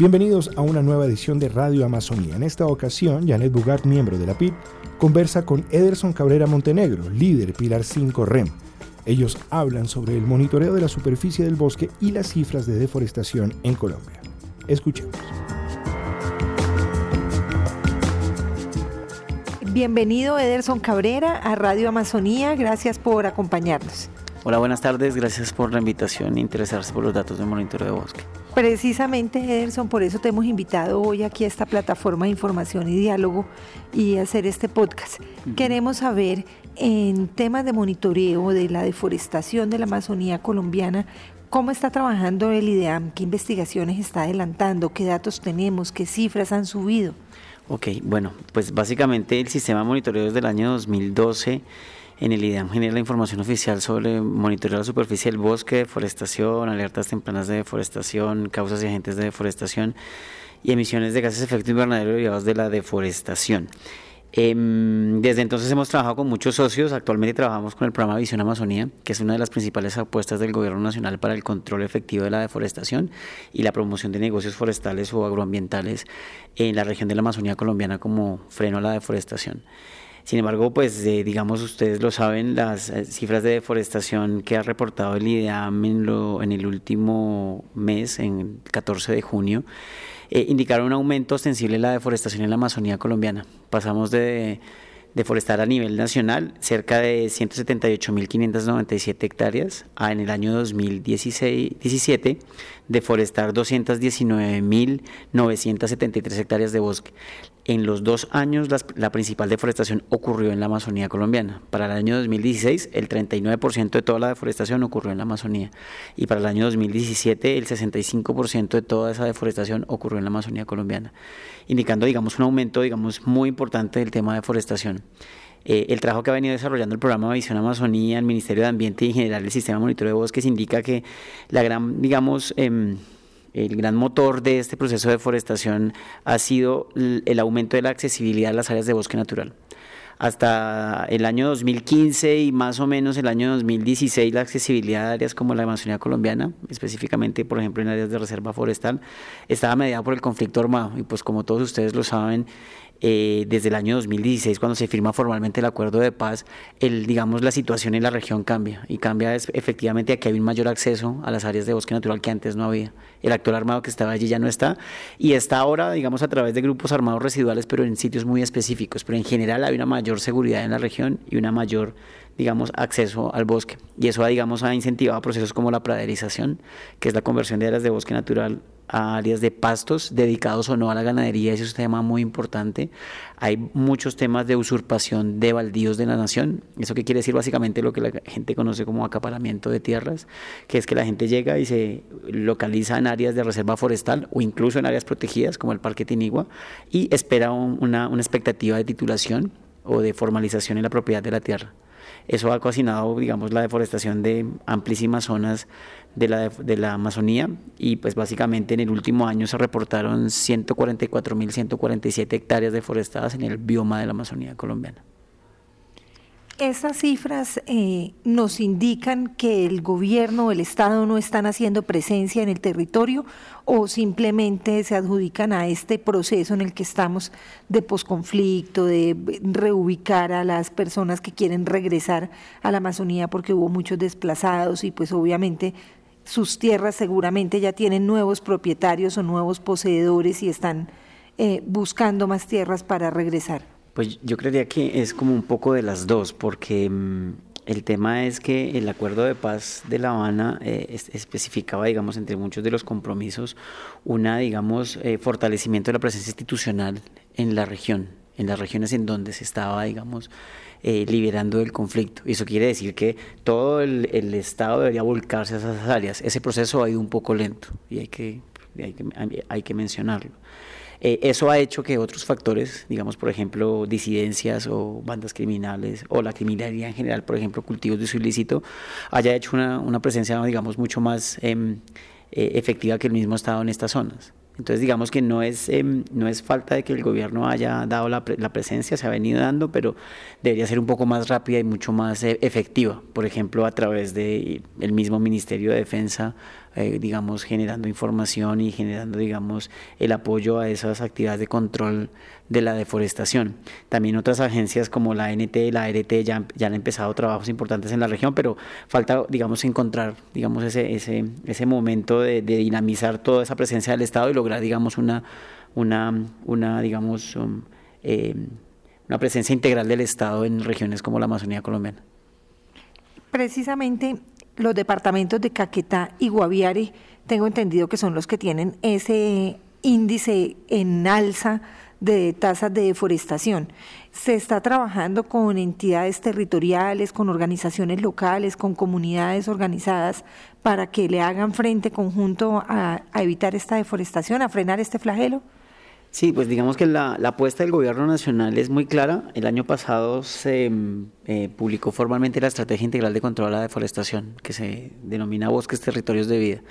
Bienvenidos a una nueva edición de Radio Amazonía. En esta ocasión, Janet Bugart, miembro de la PIB, conversa con Ederson Cabrera Montenegro, líder Pilar 5 REM. Ellos hablan sobre el monitoreo de la superficie del bosque y las cifras de deforestación en Colombia. Escuchemos. Bienvenido Ederson Cabrera a Radio Amazonía. Gracias por acompañarnos. Hola, buenas tardes. Gracias por la invitación e interesarse por los datos de monitoreo de bosque. Precisamente, Ederson, por eso te hemos invitado hoy aquí a esta plataforma de información y diálogo y hacer este podcast. Queremos saber en temas de monitoreo de la deforestación de la Amazonía colombiana, ¿Cómo está trabajando el IDEAM? ¿Qué investigaciones está adelantando? ¿Qué datos tenemos? ¿Qué cifras han subido? Ok, bueno, pues básicamente el sistema de monitoreo desde el año 2012 en el IDEAM genera la información oficial sobre monitoreo de la superficie del bosque, deforestación, alertas tempranas de deforestación, causas y agentes de deforestación y emisiones de gases de efecto invernadero derivados de la deforestación. Em, desde entonces hemos trabajado con muchos socios, actualmente trabajamos con el programa Visión Amazonía, que es una de las principales apuestas del Gobierno Nacional para el control efectivo de la deforestación y la promoción de negocios forestales o agroambientales en la región de la Amazonía colombiana como freno a la deforestación. Sin embargo, pues eh, digamos, ustedes lo saben, las eh, cifras de deforestación que ha reportado el IDEAM en, en el último mes, en el 14 de junio, eh, indicaron un aumento ostensible en la deforestación en la Amazonía colombiana. Pasamos de deforestar a nivel nacional cerca de 178.597 hectáreas a en el año 2017 deforestar 219.973 hectáreas de bosque. En los dos años la principal deforestación ocurrió en la Amazonía colombiana. Para el año 2016 el 39% de toda la deforestación ocurrió en la Amazonía y para el año 2017 el 65% de toda esa deforestación ocurrió en la Amazonía colombiana, indicando digamos un aumento digamos muy importante del tema de deforestación. Eh, el trabajo que ha venido desarrollando el programa Visión Amazonía, el Ministerio de Ambiente y en general el Sistema de Monitoreo de Bosques indica que la gran digamos em, el gran motor de este proceso de deforestación ha sido el aumento de la accesibilidad a las áreas de bosque natural. Hasta el año 2015 y más o menos el año 2016 la accesibilidad a áreas como la Amazonía colombiana, específicamente por ejemplo en áreas de reserva forestal, estaba mediada por el conflicto armado y pues como todos ustedes lo saben, eh, desde el año 2016, cuando se firma formalmente el acuerdo de paz, el, digamos, la situación en la región cambia y cambia efectivamente a que hay un mayor acceso a las áreas de bosque natural que antes no había. El actor armado que estaba allí ya no está y está ahora, digamos, a través de grupos armados residuales, pero en sitios muy específicos. Pero en general hay una mayor seguridad en la región y una mayor digamos, acceso al bosque. Y eso, digamos, ha incentivado procesos como la praderización, que es la conversión de áreas de bosque natural a áreas de pastos dedicados o no a la ganadería, ese es un tema muy importante. Hay muchos temas de usurpación de baldíos de la nación, eso que quiere decir básicamente lo que la gente conoce como acaparamiento de tierras, que es que la gente llega y se localiza en áreas de reserva forestal o incluso en áreas protegidas como el Parque Tinigua y espera una, una expectativa de titulación o de formalización en la propiedad de la tierra. Eso ha cocinado, digamos, la deforestación de amplísimas zonas de la, de la Amazonía y pues básicamente en el último año se reportaron 144.147 hectáreas deforestadas en el bioma de la Amazonía colombiana. Esas cifras eh, nos indican que el gobierno o el Estado no están haciendo presencia en el territorio o simplemente se adjudican a este proceso en el que estamos de posconflicto, de reubicar a las personas que quieren regresar a la Amazonía porque hubo muchos desplazados y pues obviamente sus tierras seguramente ya tienen nuevos propietarios o nuevos poseedores y están eh, buscando más tierras para regresar. Pues yo creería que es como un poco de las dos, porque mm, el tema es que el acuerdo de paz de La Habana eh, especificaba, digamos, entre muchos de los compromisos, una, digamos, eh, fortalecimiento de la presencia institucional en la región, en las regiones en donde se estaba, digamos, eh, liberando del conflicto. Y eso quiere decir que todo el, el, Estado debería volcarse a esas áreas. Ese proceso ha ido un poco lento y hay que, hay que, hay que mencionarlo. Eh, eso ha hecho que otros factores, digamos, por ejemplo, disidencias o bandas criminales o la criminalidad en general, por ejemplo, cultivos de su ilícito, haya hecho una, una presencia, digamos, mucho más em, eh, efectiva que el mismo Estado en estas zonas. Entonces, digamos que no es, em, falta de que el gobierno haya dado la, presencia, se ha venido dando, pero debería ser un poco más rápida y mucho más eh, efectiva. Por ejemplo, a través del el mismo Ministerio de Defensa eh, digamos, generando información y generando, digamos, el apoyo a esas actividades de control de la deforestación. También otras agencias como la NT y la ART ya, ya han empezado trabajos importantes en la región, pero falta, digamos, encontrar, digamos, ese, ese, ese momento de, dinamizar toda esa presencia del Estado y lograr, digamos, una, una, una digamos, um, eh, una presencia integral del Estado en regiones como la Amazonía colombiana. Precisamente los departamentos de Caquetá y Guaviare, tengo entendido que son los que tienen ese índice en alza de tasas de deforestación. Se está trabajando con entidades territoriales, con organizaciones locales, con comunidades organizadas para que le hagan frente conjunto a, a evitar esta deforestación, a frenar este flagelo. Sí, pues digamos que la, apuesta del gobierno nacional es muy clara. El año pasado se mm, eh, publicó formalmente la Estrategia Integral de Control a la Deforestación, que se denomina Bosques Territorios de Vida.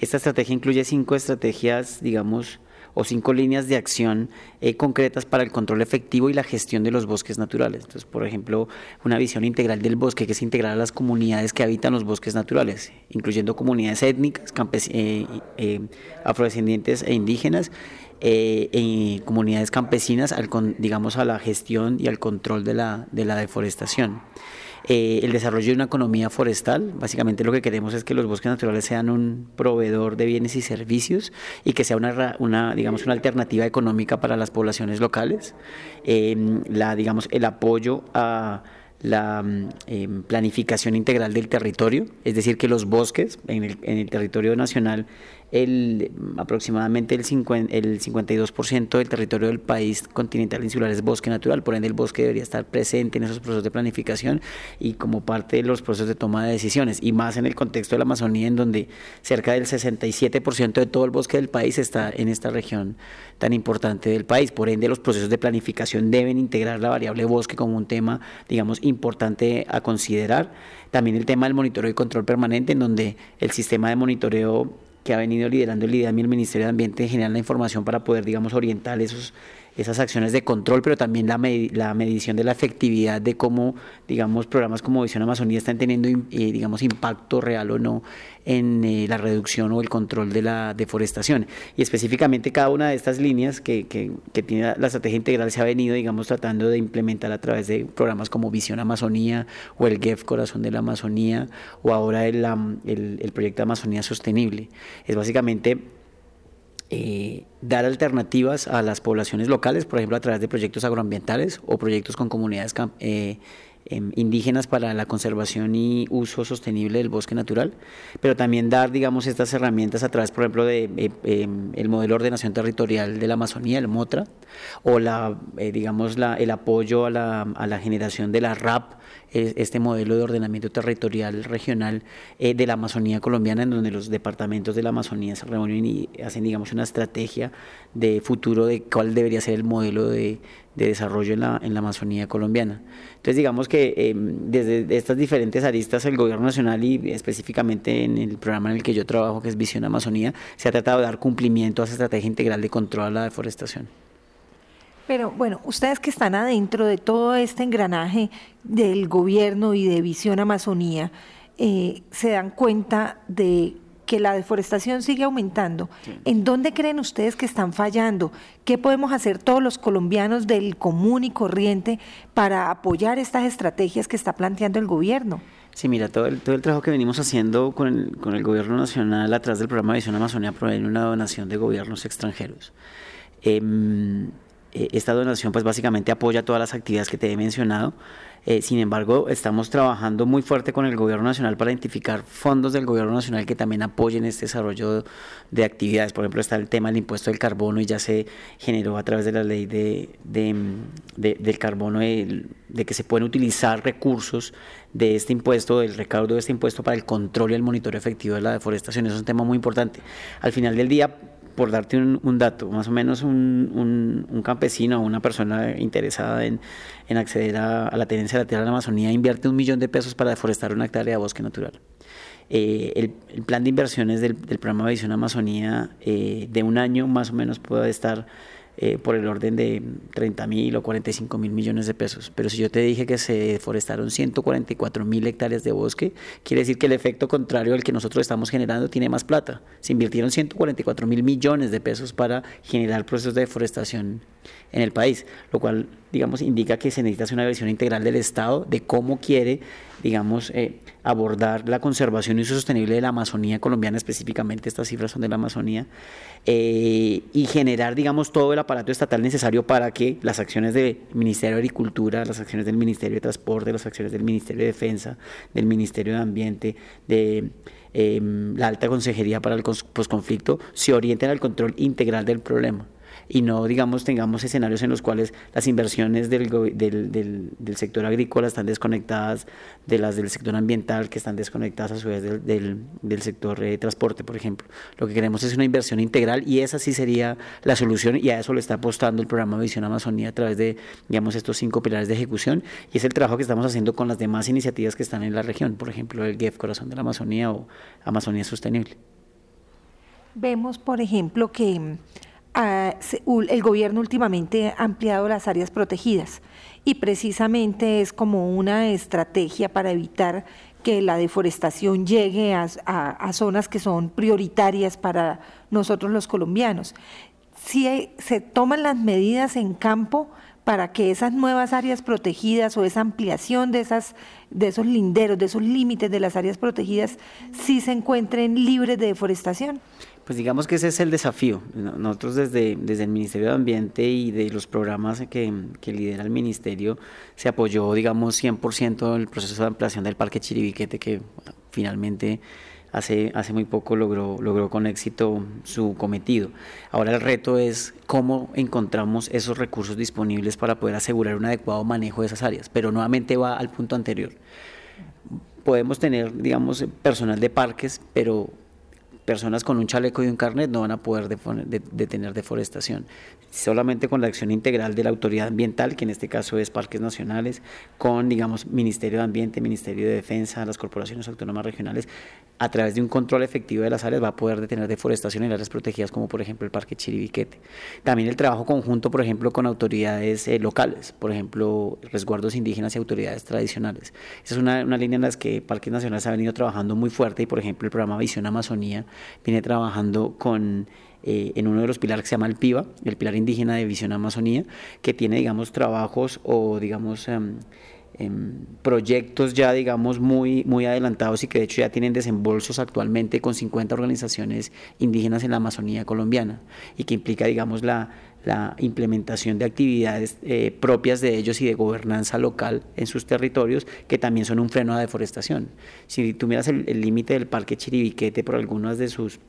Esta estrategia incluye cinco estrategias, digamos, o cinco líneas de acción eh, concretas para el control efectivo y la gestión de los bosques naturales. Entonces, por ejemplo, una visión integral del bosque que es integrar a las comunidades que habitan los bosques naturales, incluyendo comunidades étnicas, eh, afrodescendientes e indígenas, eh, en comunidades campesinas, al, digamos, a la gestión y al control de la, de la deforestación. Eh, el desarrollo de una economía forestal, básicamente lo que queremos es que los bosques naturales sean un proveedor de bienes y servicios y que sea una, digamos, una alternativa económica para las poblaciones locales. Eh, la, digamos, el apoyo a la mm, planificación integral del territorio, es decir, que los bosques en el territorio nacional el, aproximadamente el, 50, el 52% del territorio del país continental insular es bosque natural, por ende el bosque debería estar presente en esos procesos de planificación y como parte de los procesos de toma de decisiones, y más en el contexto de la Amazonía, en donde cerca del 67% de todo el bosque del país está en esta región tan importante del país. Por ende, los procesos de planificación deben integrar la variable bosque como un tema, digamos, importante a considerar. También el tema del monitoreo y control permanente, en donde el sistema de monitoreo que ha venido liderando el IDAM y el Ministerio de Ambiente generar la información para poder, digamos, orientar esos, esas acciones de control, pero también la, medición de la efectividad de cómo, digamos, programas como Visión Amazonía están teniendo, eh, digamos, impacto real o no en eh, la reducción o el control de la deforestación. Y específicamente cada una de estas líneas que, que, tiene la estrategia integral se ha venido, digamos, tratando de implementar a través de programas como Visión Amazonía o el GEF Corazón de la Amazonía o ahora el, el, el proyecto Amazonía Sostenible. Es básicamente eh, dar alternativas a las poblaciones locales, por ejemplo, a través de proyectos agroambientales o proyectos con comunidades eh, em, indígenas para la conservación y uso sostenible del bosque natural, pero también dar, digamos, estas herramientas a través, por ejemplo, de eh, em, el modelo de ordenación territorial de la Amazonía, el MOTRA, o la, digamos, la, el apoyo a la, a la generación de la RAP este modelo de ordenamiento territorial regional eh, de la Amazonía colombiana, en donde los departamentos de la Amazonía se reúnen y hacen, digamos, una estrategia de futuro de cuál debería ser el modelo de, desarrollo en la, en la Amazonía colombiana. Entonces, digamos que em, desde estas diferentes aristas, el gobierno nacional y específicamente en el programa en el que yo trabajo, que es Visión Amazonía, se ha tratado de dar cumplimiento a esa estrategia integral de control a la deforestación. Pero bueno, ustedes que están adentro de todo este engranaje del gobierno y de Visión Amazonía, eh, se dan cuenta de que la deforestación sigue aumentando. ¿En dónde creen ustedes que están fallando? ¿Qué podemos hacer todos los colombianos del común y corriente para apoyar estas estrategias que está planteando el gobierno? Sí, mira, todo el, todo el trabajo que venimos haciendo con el, con el gobierno nacional a través del programa Visión Amazonía proviene una donación de gobiernos extranjeros. Eh, eh, esta donación pues básicamente apoya todas las actividades que te he mencionado. Eh, sin embargo, estamos trabajando muy fuerte con el gobierno nacional para identificar fondos del gobierno nacional que también apoyen este desarrollo de actividades. Por ejemplo, está el tema del impuesto del carbono y ya se generó a través de la ley de, del carbono de, que se pueden utilizar recursos de este impuesto, del recaudo de este impuesto para el control y el monitoreo efectivo de la deforestación. Eso es un tema muy importante. Al final del día, por darte un, dato, más o menos un, un, campesino o una persona interesada en, acceder a, la tenencia de la tierra de la Amazonía invierte un millón de pesos para deforestar una hectárea de bosque natural. Eh, el, plan de inversiones del, programa Visión Amazonía eh, de un año más o menos puede estar eh, por el orden de 30 mil o 45 mil millones de pesos. Pero si yo te dije que se deforestaron 144 mil hectáreas de bosque, quiere decir que el efecto contrario al que nosotros estamos generando tiene más plata. Se invirtieron 144 mil millones de pesos para generar procesos de deforestación en el país, lo cual, digamos, indica que se necesita una visión integral del Estado de cómo quiere, digamos, eh, abordar la conservación y uso sostenible de la Amazonía colombiana, específicamente estas cifras son de la Amazonía, eh, y generar, digamos, todo el aparato estatal necesario para que las acciones del Ministerio de Agricultura, las acciones del Ministerio de Transporte, las acciones del Ministerio de Defensa, del Ministerio de Ambiente, de em, la Alta Consejería para el Postconflicto, se orienten al control integral del problema y no, digamos, tengamos escenarios en los cuales las inversiones del, del, sector agrícola están desconectadas de las del sector ambiental, que están desconectadas a su vez del, del sector de transporte, por ejemplo. Lo que queremos es una inversión integral y esa sí sería la solución y a eso le está apostando el programa Visión Amazonía a través de, digamos, estos cinco pilares de ejecución y es el trabajo que estamos haciendo con las demás iniciativas que están en la región, por ejemplo, el GEF Corazón de la Amazonía o Amazonía Sostenible. Vemos, por ejemplo, que el gobierno últimamente ha ampliado las áreas protegidas y precisamente es como una estrategia para evitar que la deforestación llegue a, zonas que son prioritarias para nosotros los colombianos. Si se toman las medidas en campo para que esas nuevas áreas protegidas o esa ampliación de, esas, de esos linderos, de esos límites de las áreas protegidas, sí se encuentren libres de deforestación. Pues digamos que ese es el desafío. Nosotros desde, desde el Ministerio de Ambiente y de los programas que, que lidera el Ministerio se apoyó, digamos, 100% el proceso de ampliación del Parque Chiribiquete que finalmente hace, hace muy poco logró, logró con éxito su cometido. Ahora el reto es cómo encontramos esos recursos disponibles para poder asegurar un adecuado manejo de esas áreas, pero nuevamente va al punto anterior. Podemos tener, digamos, personal de parques, pero personas con un chaleco y un carnet no van a poder detener deforestación. Solamente con la acción integral de la autoridad ambiental, que en este caso es Parques Nacionales, con, digamos, Ministerio de Ambiente, Ministerio de Defensa, las corporaciones autónomas regionales, a través de un control efectivo de las áreas va a poder detener deforestación en áreas protegidas, como por ejemplo el Parque Chiribiquete. También el trabajo conjunto, por ejemplo, con autoridades eh, locales, por ejemplo, resguardos indígenas y autoridades tradicionales. Esa es una, una línea en la que Parques Nacionales ha venido trabajando muy fuerte y, por ejemplo, el programa Visión Amazonía viene trabajando con, eh, en uno de los pilares que se llama el PIBA, el pilar indígena de visión Amazonía, que tiene, digamos, trabajos o, digamos, em, em, proyectos ya, digamos, muy, muy adelantados y que de hecho ya tienen desembolsos actualmente con 50 organizaciones indígenas en la Amazonía colombiana y que implica, digamos, la, la implementación de actividades eh, propias de ellos y de gobernanza local en sus territorios, que también son un freno a deforestación. Si tú miras el límite del Parque Chiribiquete por algunas de sus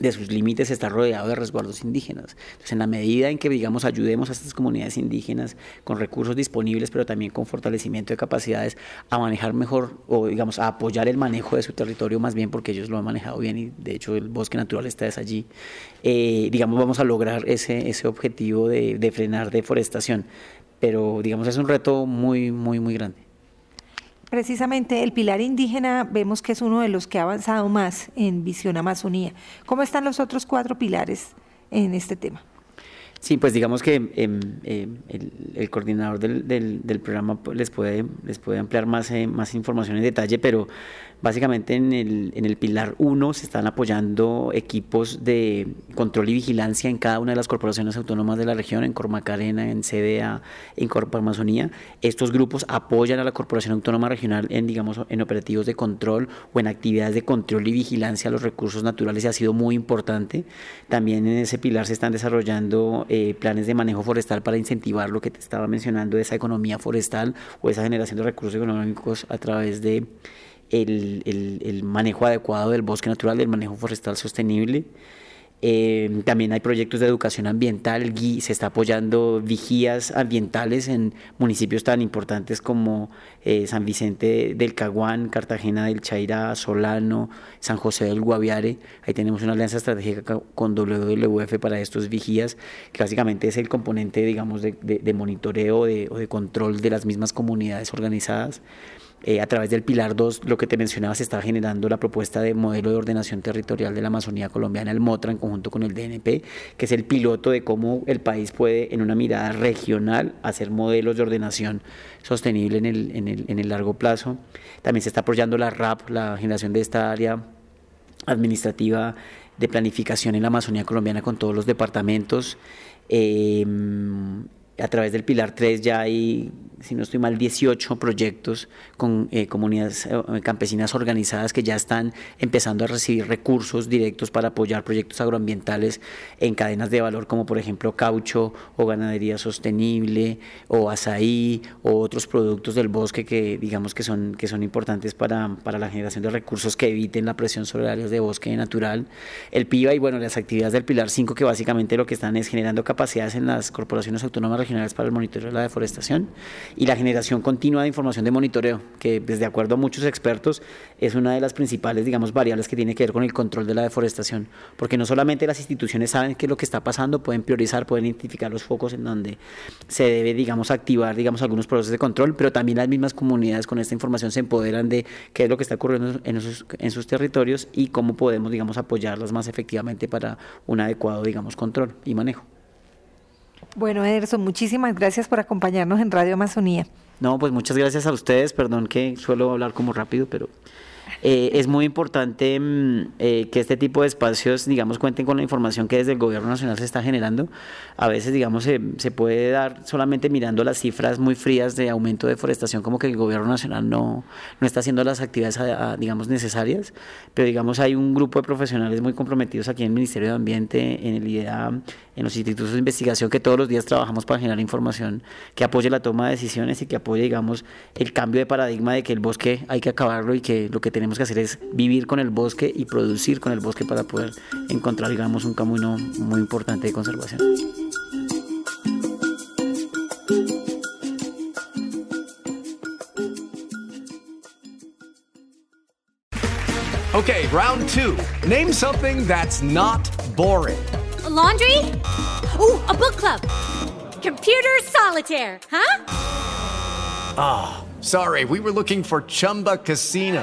de sus límites está rodeado de resguardos indígenas. Entonces, en la medida en que, digamos, ayudemos a estas comunidades indígenas con recursos disponibles, pero también con fortalecimiento de capacidades a manejar mejor o, digamos, a apoyar el manejo de su territorio más bien porque ellos lo han manejado bien y, de hecho, el bosque natural está es allí, eh, digamos, vamos a lograr ese, ese objetivo de, de frenar deforestación. Pero, digamos, es un reto muy, muy, muy grande. Precisamente el pilar indígena vemos que es uno de los que ha avanzado más en Visión Amazonía. ¿Cómo están los otros cuatro pilares en este tema? Sí, pues digamos que em, em, el, coordinador del, del, programa les puede, les puede ampliar más, eh, más información en detalle, pero Básicamente en el, en el pilar 1 se están apoyando equipos de control y vigilancia en cada una de las corporaciones autónomas de la región, en Cormacarena, en CDA, en Corpo Amazonía. Estos grupos apoyan a la Corporación Autónoma Regional en, digamos, en operativos de control o en actividades de control y vigilancia a los recursos naturales y ha sido muy importante. También en ese pilar se están desarrollando eh, planes de manejo forestal para incentivar lo que te estaba mencionando, esa economía forestal o esa generación de recursos económicos a través de el, el manejo adecuado del bosque natural, del manejo forestal sostenible. Eh, también hay proyectos de educación ambiental, se está apoyando vigías ambientales en municipios tan importantes como eh, San Vicente del Caguán, Cartagena del Chaira, Solano, San José del Guaviare. Ahí tenemos una alianza estratégica con WWF para estos vigías, que básicamente es el componente, digamos, de, monitoreo o de control de las mismas comunidades organizadas. Eh, a través del Pilar 2, lo que te mencionaba, se está generando la propuesta de modelo de ordenación territorial de la Amazonía colombiana, el MOTRA, en conjunto con el DNP, que es el piloto de cómo el país puede, en una mirada regional, hacer modelos de ordenación sostenible en el, en el, en el largo plazo. También se está apoyando la RAP, la generación de esta área administrativa de planificación en la Amazonía colombiana con todos los departamentos. Eh, a través del Pilar 3 ya hay si no estoy mal, 18 proyectos con eh, comunidades eh, campesinas organizadas que ya están empezando a recibir recursos directos para apoyar proyectos agroambientales en cadenas de valor como por ejemplo caucho o ganadería sostenible o azaí o otros productos del bosque que digamos que son, que son importantes para, para la generación de recursos que eviten la presión sobre áreas de bosque natural. El PIBA y bueno, las actividades del Pilar 5 que básicamente lo que están es generando capacidades en las corporaciones autónomas regionales para el monitoreo de la deforestación y la generación continua de información de monitoreo, que desde acuerdo a muchos expertos es una de las principales, digamos, variables que tiene que ver con el control de la deforestación, porque no solamente las instituciones saben qué es lo que está pasando, pueden priorizar, pueden identificar los focos en donde se debe, digamos, activar, digamos, algunos procesos de control, pero también las mismas comunidades con esta información se empoderan de qué es lo que está ocurriendo en sus, en sus territorios y cómo podemos, digamos, apoyarlas más efectivamente para un adecuado, digamos, control y manejo. Bueno, Ederson, muchísimas gracias por acompañarnos en Radio Amazonía. No, pues muchas gracias a ustedes. Perdón que suelo hablar como rápido, pero eh, es muy importante mm, eh, que este tipo de espacios, digamos, cuenten con la información que desde el gobierno nacional se está generando. A veces, digamos, se, se puede dar solamente mirando las cifras muy frías de aumento de deforestación, como que el gobierno nacional no, no está haciendo las actividades, digamos, necesarias. Pero, digamos, hay un grupo de profesionales muy comprometidos aquí en el Ministerio de Ambiente, en el IDEA, en los institutos de investigación, que todos los días trabajamos para generar información que apoye la toma de decisiones y que apoye, digamos, el cambio de paradigma de que el bosque hay que acabarlo y que lo que tenemos que hacer es vivir con el bosque y producir con el bosque para poder encontrar, digamos, un camino muy importante de conservación. Okay, round two. Name something that's not boring. laundry? Ooh, a book club. Computer solitaire, huh? Ah, oh, sorry, we were looking for Chumba Casino.